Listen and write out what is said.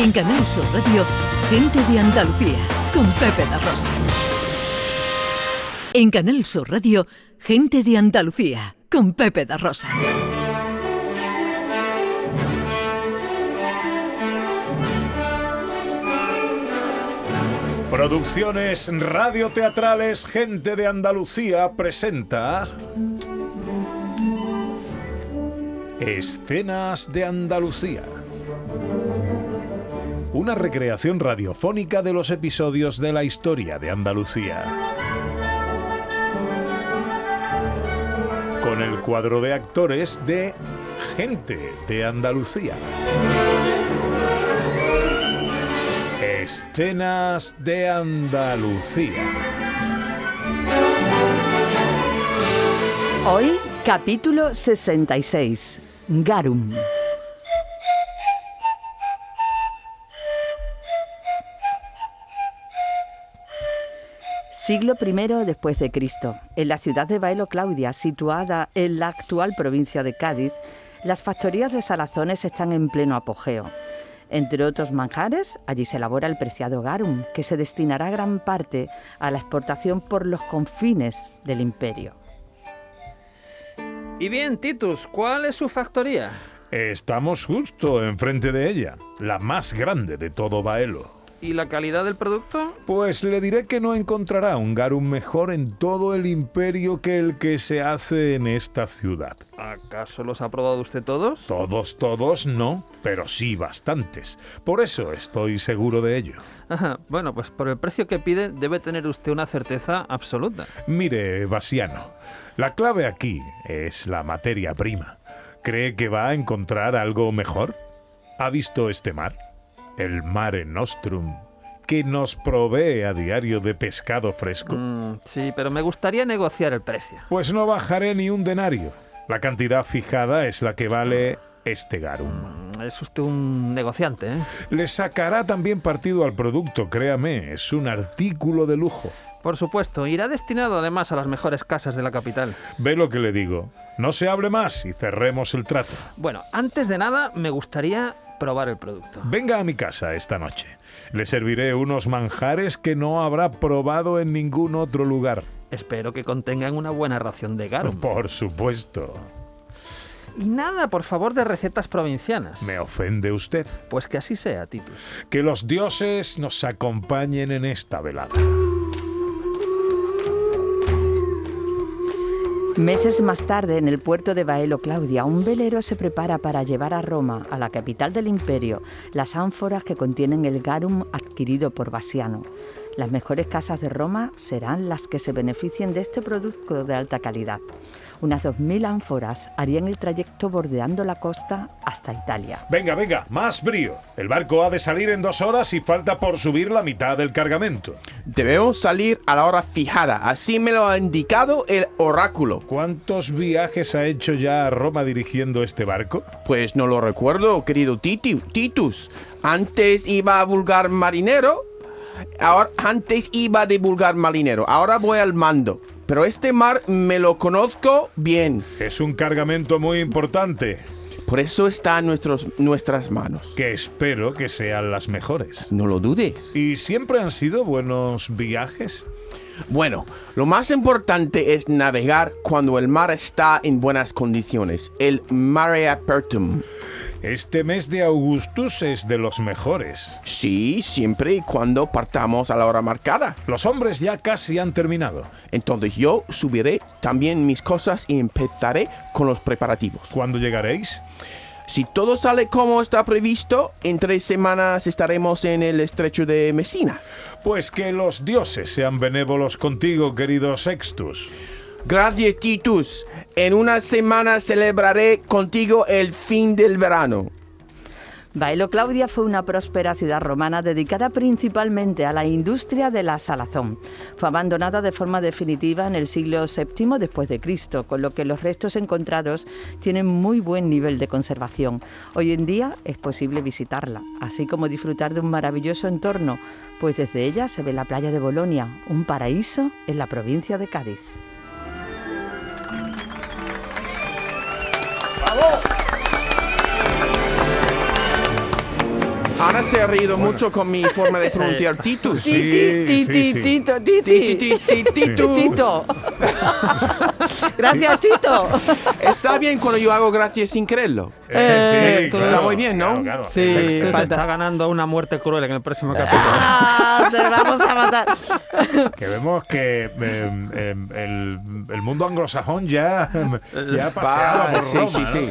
En Canal Sur Radio, Gente de Andalucía, con Pepe da Rosa. En Canal Sur Radio, Gente de Andalucía, con Pepe da Rosa. Producciones radioteatrales Gente de Andalucía presenta Escenas de Andalucía. Una recreación radiofónica de los episodios de la historia de Andalucía. Con el cuadro de actores de Gente de Andalucía. Escenas de Andalucía. Hoy, capítulo 66. Garum. Siglo I después de Cristo. En la ciudad de Baelo Claudia, situada en la actual provincia de Cádiz, las factorías de salazones están en pleno apogeo. Entre otros manjares, allí se elabora el preciado garum, que se destinará gran parte a la exportación por los confines del imperio. Y bien, Titus, ¿cuál es su factoría? Estamos justo enfrente de ella, la más grande de todo Baelo. ¿Y la calidad del producto? Pues le diré que no encontrará un garum mejor en todo el imperio que el que se hace en esta ciudad. ¿Acaso los ha probado usted todos? Todos, todos no, pero sí bastantes. Por eso estoy seguro de ello. Ajá, bueno, pues por el precio que pide debe tener usted una certeza absoluta. Mire, Basiano, la clave aquí es la materia prima. ¿Cree que va a encontrar algo mejor? ¿Ha visto este mar? El Mare Nostrum, que nos provee a diario de pescado fresco. Mm, sí, pero me gustaría negociar el precio. Pues no bajaré ni un denario. La cantidad fijada es la que vale este garum. Mm, Es usted un negociante, ¿eh? Le sacará también partido al producto, créame, es un artículo de lujo. Por supuesto, irá destinado además a las mejores casas de la capital. Ve lo que le digo. No se hable más y cerremos el trato. Bueno, antes de nada, me gustaría probar el producto. Venga a mi casa esta noche. Le serviré unos manjares que no habrá probado en ningún otro lugar. Espero que contengan una buena ración de garum. Por supuesto. Y nada, por favor, de recetas provincianas. ¿Me ofende usted? Pues que así sea, Titus. Que los dioses nos acompañen en esta velada. Meses más tarde, en el puerto de Baelo Claudia, un velero se prepara para llevar a Roma, a la capital del imperio, las ánforas que contienen el garum adquirido por Basiano. Las mejores casas de Roma serán las que se beneficien de este producto de alta calidad. Unas 2.000 ánforas harían el trayecto bordeando la costa hasta Italia. Venga, venga, más brío. El barco ha de salir en dos horas y falta por subir la mitad del cargamento. Debemos salir a la hora fijada, así me lo ha indicado el oráculo. ¿Cuántos viajes ha hecho ya a Roma dirigiendo este barco? Pues no lo recuerdo, querido Titi- Titus. Antes iba a vulgar marinero, ahora antes iba de vulgar marinero, ahora voy al mando. Pero este mar me lo conozco bien, Es un cargamento muy importante, por eso está en nuestros, nuestras manos. que espero que sean las mejores. No lo dudes. ¿Y siempre han sido buenos viajes? Bueno, lo más importante es navegar cuando el mar está en buenas condiciones, el mare apertum. Este mes de Augustus es de los mejores. Sí, siempre y cuando partamos a la hora marcada. Los hombres ya casi han terminado. Entonces yo subiré también mis cosas y empezaré con los preparativos. ¿Cuándo llegaréis? Si todo sale como está previsto, en tres semanas estaremos en el estrecho de Messina. Pues que los dioses sean benévolos contigo, querido Sextus. Gracias, Titus. En una semana celebraré contigo el fin del verano. Baelo Claudia fue una próspera ciudad romana dedicada principalmente a la industria de la salazón. Fue abandonada de forma definitiva en el siglo VII después de Cristo, con lo que los restos encontrados tienen muy buen nivel de conservación. Hoy en día es posible visitarla, así como disfrutar de un maravilloso entorno, pues desde ella se ve la playa de Bolonia, un paraíso en la provincia de Cádiz. Falou! Ana se ha reído mucho con mi forma de pronunciar Titus. Sí, Titi, sí, titi, sí. tito, Ti, ti, titi. ti, ti, Titu. Tito. Gracias, Tito. Está bien cuando yo hago gracias sin quererlo. Eh, esto está muy bien, ¿no? Claro, claro. Sí. Sexto se falta- está ganando una muerte cruel en el próximo capítulo. Ah, te vamos a matar. Que vemos que em, em, el, el mundo anglosajón ya, ya ha paseado Va, por sí, Roma, sí, ¿no? sí.